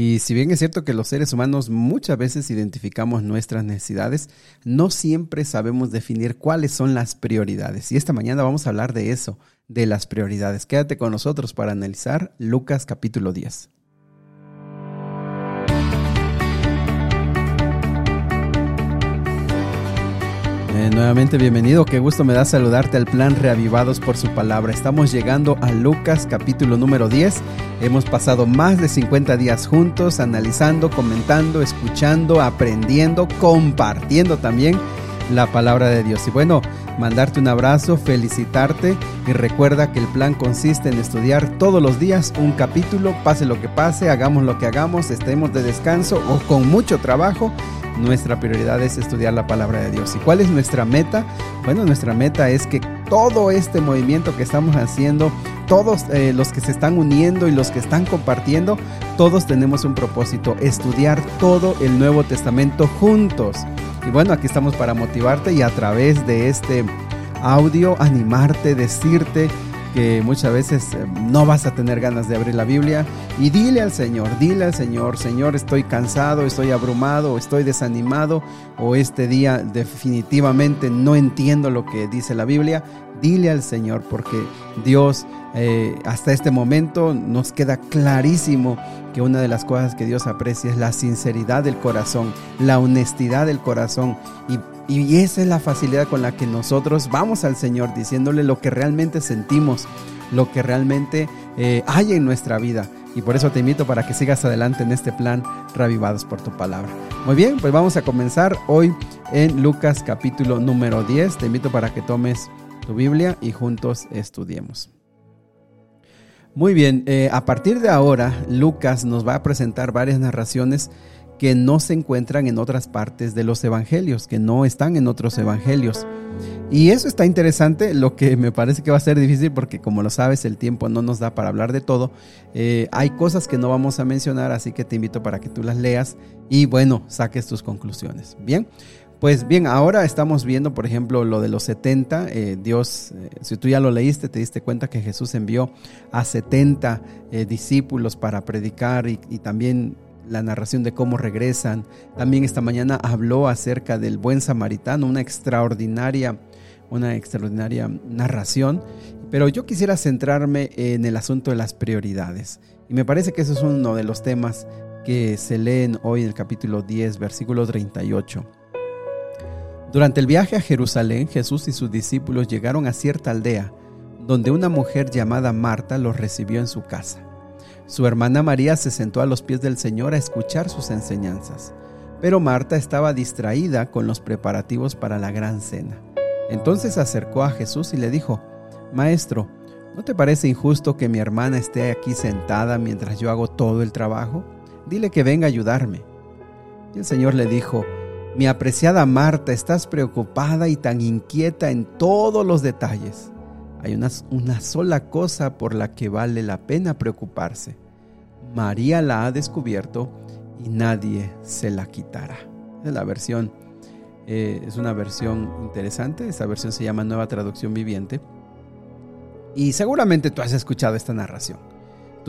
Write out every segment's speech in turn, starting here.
Y si bien es cierto que los seres humanos muchas veces identificamos nuestras necesidades, no siempre sabemos definir cuáles son las prioridades. Y esta mañana vamos a hablar de eso, de las prioridades. Quédate con nosotros para analizar Lucas capítulo 10. Nuevamente bienvenido, qué gusto me da saludarte al plan Reavivados por su palabra. Estamos llegando a Lucas capítulo número 10. Hemos pasado más de 50 días juntos, analizando, comentando, escuchando, aprendiendo, compartiendo también la palabra de Dios. Y bueno, mandarte un abrazo, felicitarte y recuerda que el plan consiste en estudiar todos los días un capítulo, pase lo que pase, hagamos lo que hagamos, estemos de descanso o con mucho trabajo nuestra prioridad es estudiar la palabra de Dios. ¿Y cuál es nuestra meta? Bueno, nuestra meta es que todo este movimiento que estamos haciendo, todos eh, los que se están uniendo y los que están compartiendo, todos tenemos un propósito, estudiar todo el Nuevo Testamento juntos. Y bueno, aquí estamos para motivarte y a través de este audio animarte, decirte que muchas veces eh, no vas a tener ganas de abrir la Biblia y dile al Señor, dile al Señor, Señor, estoy cansado, estoy abrumado, estoy desanimado o este día definitivamente no entiendo lo que dice la Biblia. Dile al Señor porque Dios eh, hasta este momento nos queda clarísimo que una de las cosas que Dios aprecia es la sinceridad del corazón, la honestidad del corazón y esa es la facilidad con la que nosotros vamos al Señor diciéndole lo que realmente sentimos, lo que realmente eh, hay en nuestra vida. Y por eso te invito para que sigas adelante en este plan Revivados por tu palabra. Muy bien, pues vamos a comenzar hoy en Lucas capítulo número 10. Te invito para que tomes tu Biblia y juntos estudiemos. Muy bien, eh, a partir de ahora Lucas nos va a presentar varias narraciones que no se encuentran en otras partes de los evangelios, que no están en otros evangelios. Y eso está interesante, lo que me parece que va a ser difícil porque como lo sabes el tiempo no nos da para hablar de todo. Eh, hay cosas que no vamos a mencionar, así que te invito para que tú las leas y bueno, saques tus conclusiones. Bien, pues bien, ahora estamos viendo, por ejemplo, lo de los 70. Eh, Dios, eh, si tú ya lo leíste, te diste cuenta que Jesús envió a 70 discípulos para predicar y, y también la narración de cómo regresan. También esta mañana habló acerca del buen samaritano, una extraordinaria, una extraordinaria narración. Pero yo quisiera centrarme en el asunto de las prioridades. Y me parece que eso es uno de los temas que se leen hoy en el capítulo 10, versículo 38. Durante el viaje a Jerusalén, Jesús y sus discípulos llegaron a cierta aldea, donde una mujer llamada Marta los recibió en su casa. Su hermana María se sentó a los pies del Señor a escuchar sus enseñanzas, pero Marta estaba distraída con los preparativos para la gran cena. Entonces se acercó a Jesús y le dijo, Maestro, ¿no te parece injusto que mi hermana esté aquí sentada mientras yo hago todo el trabajo? Dile que venga a ayudarme. Y el Señor le dijo, Mi apreciada Marta, estás preocupada y tan inquieta en todos los detalles. Hay una, sola cosa por la que vale la pena preocuparse. María la ha descubierto y nadie se la quitará. Es la versión, eh, es una versión interesante. Esta versión se llama Nueva Traducción Viviente. Y seguramente tú has escuchado esta narración.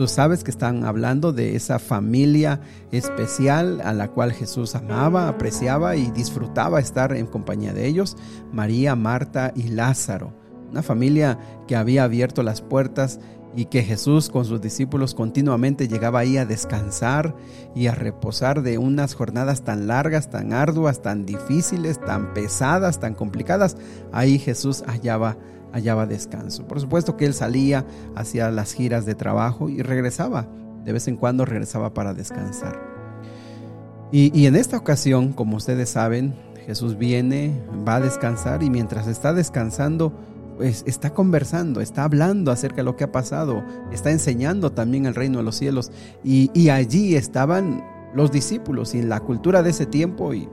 Tú sabes que están hablando de esa familia especial a la cual Jesús amaba, apreciaba y disfrutaba estar en compañía de ellos, María, Marta y Lázaro una familia que había abierto las puertas y que Jesús con sus discípulos continuamente llegaba ahí a descansar y a reposar de unas jornadas tan largas, tan arduas, tan difíciles, tan pesadas, tan complicadas. Ahí Jesús hallaba, hallaba descanso. Por supuesto que él salía hacia las giras de trabajo y regresaba. De vez en cuando regresaba para descansar. Y, y en esta ocasión, como ustedes saben, Jesús viene, va a descansar y mientras está descansando, pues, está conversando, está hablando acerca de lo que ha pasado, está enseñando también el reino de los cielos. Y, allí estaban los discípulos y en la cultura de ese tiempo y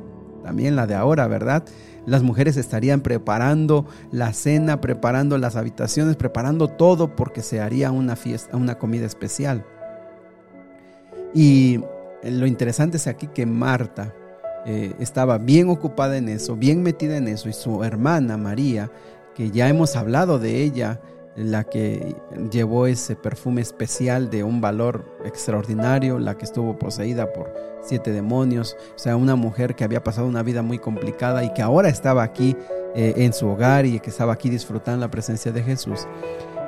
también la de ahora, ¿verdad? Las mujeres estarían preparando la cena, preparando las habitaciones, preparando todo porque se haría una fiesta, una comida especial. Y lo interesante es aquí que Marta eh, estaba bien ocupada en eso, bien metida en eso, y su hermana María que ya hemos hablado de ella, la que llevó ese perfume especial de un valor extraordinario, la que estuvo poseída por siete demonios, o sea, una mujer que había pasado una vida muy complicada y que ahora estaba aquí eh, en su hogar y que estaba aquí disfrutando la presencia de Jesús.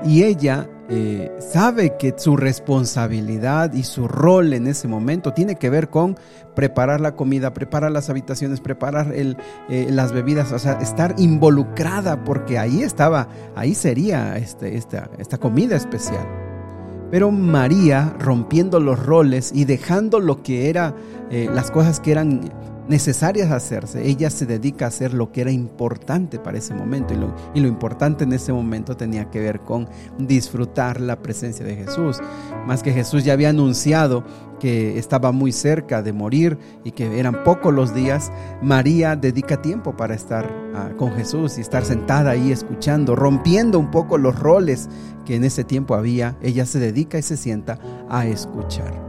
Y ella eh, sabe que su responsabilidad y su rol en ese momento tiene que ver con preparar la comida, preparar las habitaciones, preparar el, eh, las bebidas, o sea, estar involucrada porque ahí estaba, ahí sería este, esta, esta comida especial. Pero María, rompiendo los roles y dejando lo que era, eh, las cosas que eran necesarias hacerse, ella se dedica a hacer lo que era importante para ese momento. Y lo, y lo, importante en ese momento tenía que ver con disfrutar la presencia de Jesús. Más que Jesús ya había anunciado que estaba muy cerca de morir y que eran pocos los días, María dedica tiempo para estar uh, con Jesús y estar sentada ahí escuchando, rompiendo un poco los roles que en ese tiempo había. Ella se dedica y se sienta a escuchar.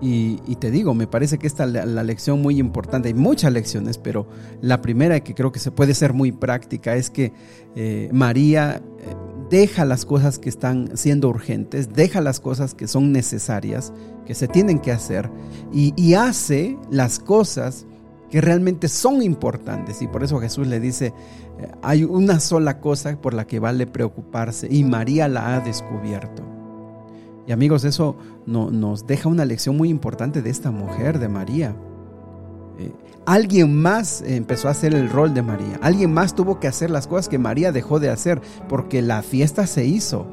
Y, te digo, me parece que esta es la, lección muy importante. Hay muchas lecciones, pero la primera que creo que se puede ser muy práctica es que eh, María eh, deja las cosas que están siendo urgentes, deja las cosas que son necesarias, que se tienen que hacer, y, hace las cosas que realmente son importantes. Y por eso Jesús le dice, eh, hay una sola cosa por la que vale preocuparse, y María la ha descubierto. Y amigos, eso nos deja una lección muy importante de esta mujer, de María. Eh, alguien más empezó a hacer el rol de María. Alguien más tuvo que hacer las cosas que María dejó de hacer porque la fiesta se hizo.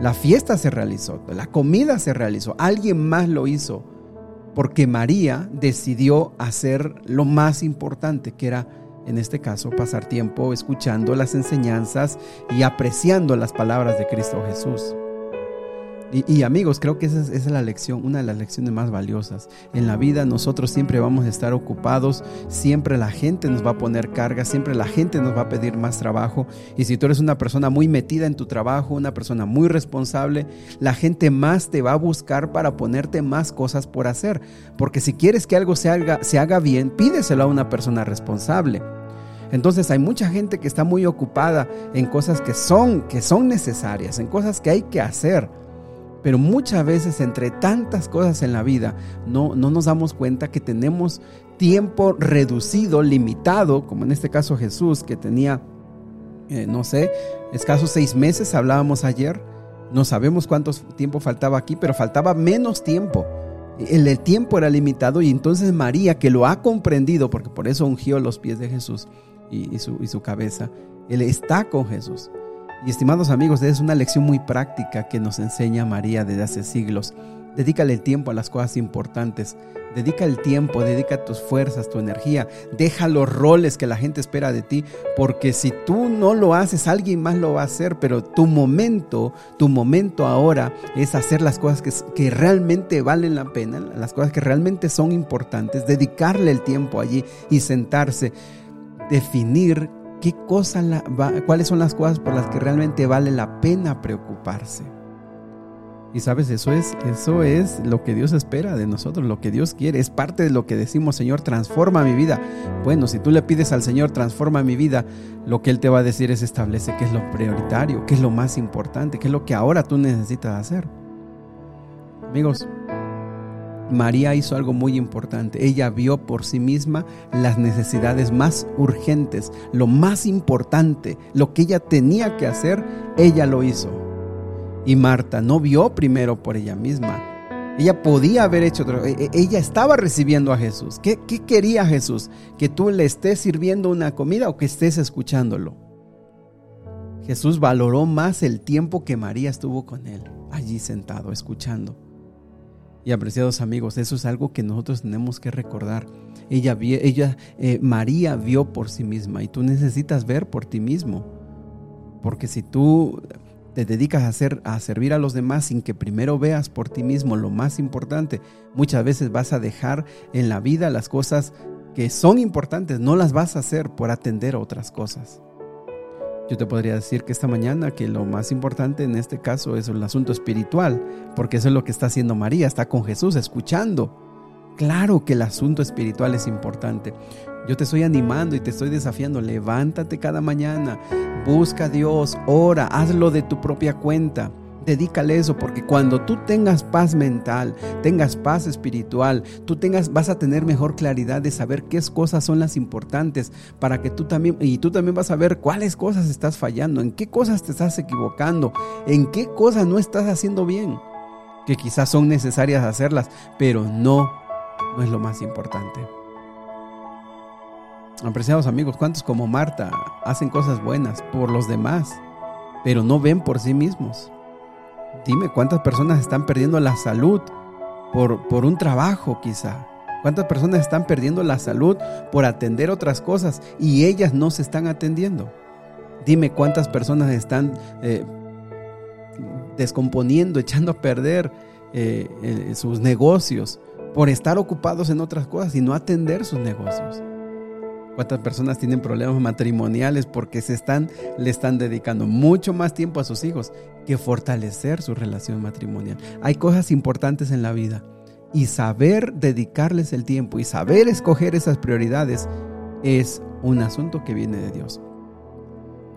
La fiesta se realizó, la comida se realizó. Alguien más lo hizo porque María decidió hacer lo más importante, que era en este caso pasar tiempo escuchando las enseñanzas y apreciando las palabras de Cristo Jesús. Y, amigos, creo que esa es, la lección, una de las lecciones más valiosas. En la vida nosotros siempre vamos a estar ocupados, siempre la gente nos va a poner carga, siempre la gente nos va a pedir más trabajo. Y si tú eres una persona muy metida en tu trabajo, una persona muy responsable, la gente más te va a buscar para ponerte más cosas por hacer. Porque si quieres que algo se haga, se haga bien, pídeselo a una persona responsable. Entonces hay mucha gente que está muy ocupada en cosas que son, que son necesarias, en cosas que hay que hacer pero muchas veces entre tantas cosas en la vida no, no nos damos cuenta que tenemos tiempo reducido, limitado, como en este caso Jesús, que tenía, eh, no sé, escasos seis meses, hablábamos ayer, no sabemos cuánto tiempo faltaba aquí, pero faltaba menos tiempo. El, tiempo era limitado y entonces María, que lo ha comprendido, porque por eso ungió los pies de Jesús y, su, y su cabeza, él está con Jesús. Y estimados amigos, es una lección muy práctica que nos enseña María desde hace siglos. Dedícale el tiempo a las cosas importantes. Dedica el tiempo, dedica tus fuerzas, tu energía. Deja los roles que la gente espera de ti, porque si tú no lo haces, alguien más lo va a hacer. Pero tu momento, tu momento ahora es hacer las cosas que, que realmente valen la pena, las cosas que realmente son importantes. Dedicarle el tiempo allí y sentarse. Definir qué cosa cuáles son las cosas por las que realmente vale la pena preocuparse. Y sabes, eso es, eso es lo que Dios espera de nosotros, lo que Dios quiere, es parte de lo que decimos, Señor, transforma mi vida. Bueno, si tú le pides al Señor, transforma mi vida, lo que Él te va a decir es establece qué es lo prioritario, qué es lo más importante, qué es lo que ahora tú necesitas hacer. Amigos, María hizo algo muy importante. Ella vio por sí misma las necesidades más urgentes, lo más importante, lo que ella tenía que hacer, ella lo hizo. Y Marta no vio primero por ella misma. Ella podía haber hecho otro. E, e, ella estaba recibiendo a Jesús. ¿Qué, ¿Qué, quería Jesús? ¿Que tú le estés sirviendo una comida o que estés escuchándolo? Jesús valoró más el tiempo que María estuvo con él, allí sentado, escuchando. Y apreciados amigos, eso es algo que nosotros tenemos que recordar. Ella, ella eh, María vio por sí misma y tú necesitas ver por ti mismo. Porque si tú te dedicas a, hacer, a servir a los demás sin que primero veas por ti mismo lo más importante, muchas veces vas a dejar en la vida las cosas que son importantes, no las vas a hacer por atender a otras cosas. Yo te podría decir que esta mañana que lo más importante en este caso es el asunto espiritual, porque eso es lo que está haciendo María, está con Jesús escuchando. Claro que el asunto espiritual es importante. Yo te estoy animando y te estoy desafiando. Levántate cada mañana, busca a Dios, ora, hazlo de tu propia cuenta. Dedícale eso porque cuando tú tengas paz mental, tengas paz espiritual, tú tengas vas a tener mejor claridad de saber qué cosas son las importantes para que tú también y tú también vas a ver cuáles cosas estás fallando, en qué cosas te estás equivocando, en qué cosas no estás haciendo bien, que quizás son necesarias hacerlas, pero no no es lo más importante. Apreciados amigos, ¿cuántos como Marta hacen cosas buenas por los demás, pero no ven por sí mismos? Dime, ¿cuántas personas están perdiendo la salud por, por un trabajo quizá? ¿Cuántas personas están perdiendo la salud por atender otras cosas y ellas no se están atendiendo? Dime cuántas personas están eh, descomponiendo, echando a perder eh, eh, sus negocios por estar ocupados en otras cosas y no atender sus negocios. ¿Cuántas personas tienen problemas matrimoniales porque se están, le están dedicando mucho más tiempo a sus hijos que fortalecer su relación matrimonial? Hay cosas importantes en la vida y saber dedicarles el tiempo y saber escoger esas prioridades es un asunto que viene de Dios.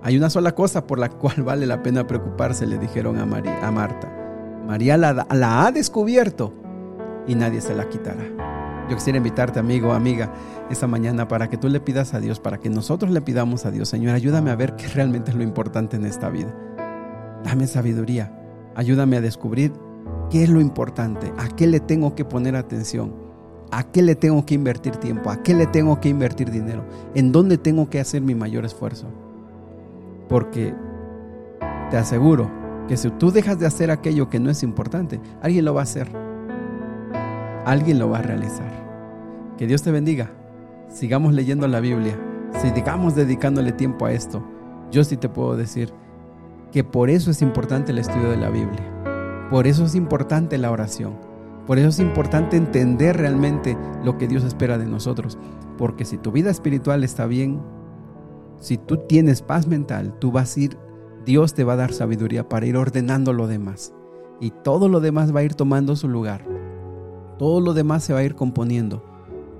Hay una sola cosa por la cual vale la pena preocuparse, le dijeron a, María, a Marta. María la, la ha descubierto y nadie se la quitará. Yo quisiera invitarte, amigo, amiga, esta mañana para que tú le pidas a Dios, para que nosotros le pidamos a Dios, Señor, ayúdame a ver qué realmente es lo importante en esta vida. Dame sabiduría, ayúdame a descubrir qué es lo importante, a qué le tengo que poner atención, a qué le tengo que invertir tiempo, a qué le tengo que invertir dinero, en dónde tengo que hacer mi mayor esfuerzo. Porque te aseguro que si tú dejas de hacer aquello que no es importante, alguien lo va a hacer alguien lo va a realizar. Que Dios te bendiga. Sigamos leyendo la Biblia. Sigamos dedicándole tiempo a esto. Yo sí te puedo decir que por eso es importante el estudio de la Biblia. Por eso es importante la oración. Por eso es importante entender realmente lo que Dios espera de nosotros. Porque si tu vida espiritual está bien, si tú tienes paz mental, tú vas a ir, Dios te va a dar sabiduría para ir ordenando lo demás. Y todo lo demás va a ir tomando su lugar. Todo lo demás se va a ir componiendo,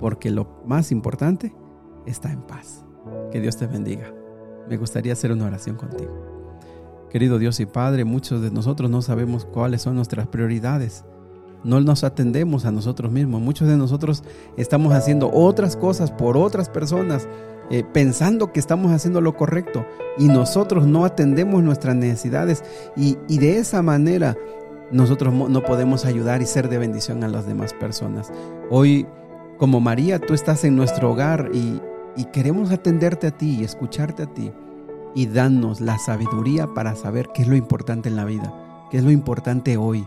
porque lo más importante está en paz. Que Dios te bendiga. Me gustaría hacer una oración contigo. Querido Dios y Padre, muchos de nosotros no sabemos cuáles son nuestras prioridades. No nos atendemos a nosotros mismos. Muchos de nosotros estamos haciendo otras cosas por otras personas, eh, pensando que estamos haciendo lo correcto y nosotros no atendemos nuestras necesidades y, y de esa manera nosotros no podemos ayudar y ser de bendición a las demás personas. Hoy, como María, tú estás en nuestro hogar y, queremos atenderte a ti y escucharte a ti y darnos la sabiduría para saber qué es lo importante en la vida, qué es lo importante hoy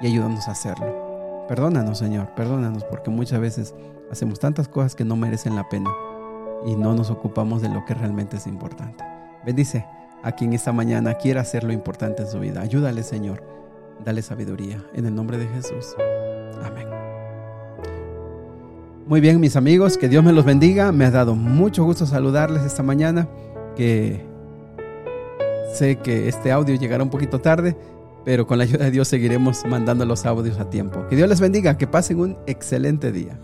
y ayúdanos a hacerlo. Perdónanos, Señor, perdónanos porque muchas veces hacemos tantas cosas que no merecen la pena y no nos ocupamos de lo que realmente es importante. Bendice a quien esta mañana quiera hacer lo importante en su vida. Ayúdale, Señor dale sabiduría. En el nombre de Jesús. Amén. Muy bien, mis amigos, que Dios me los bendiga. Me ha dado mucho gusto saludarles esta mañana. Que sé que este audio llegará un poquito tarde, pero con la ayuda de Dios seguiremos mandando los audios a tiempo. Que Dios les bendiga, que pasen un excelente día.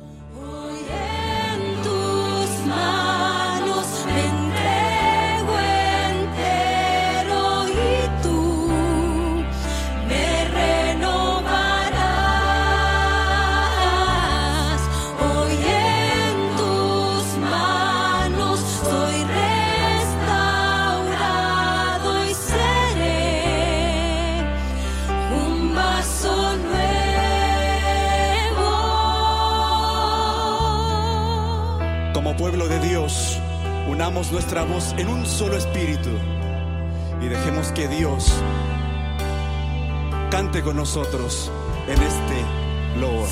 Nuestra voz en un solo espíritu y dejemos que Dios cante con nosotros en este loor.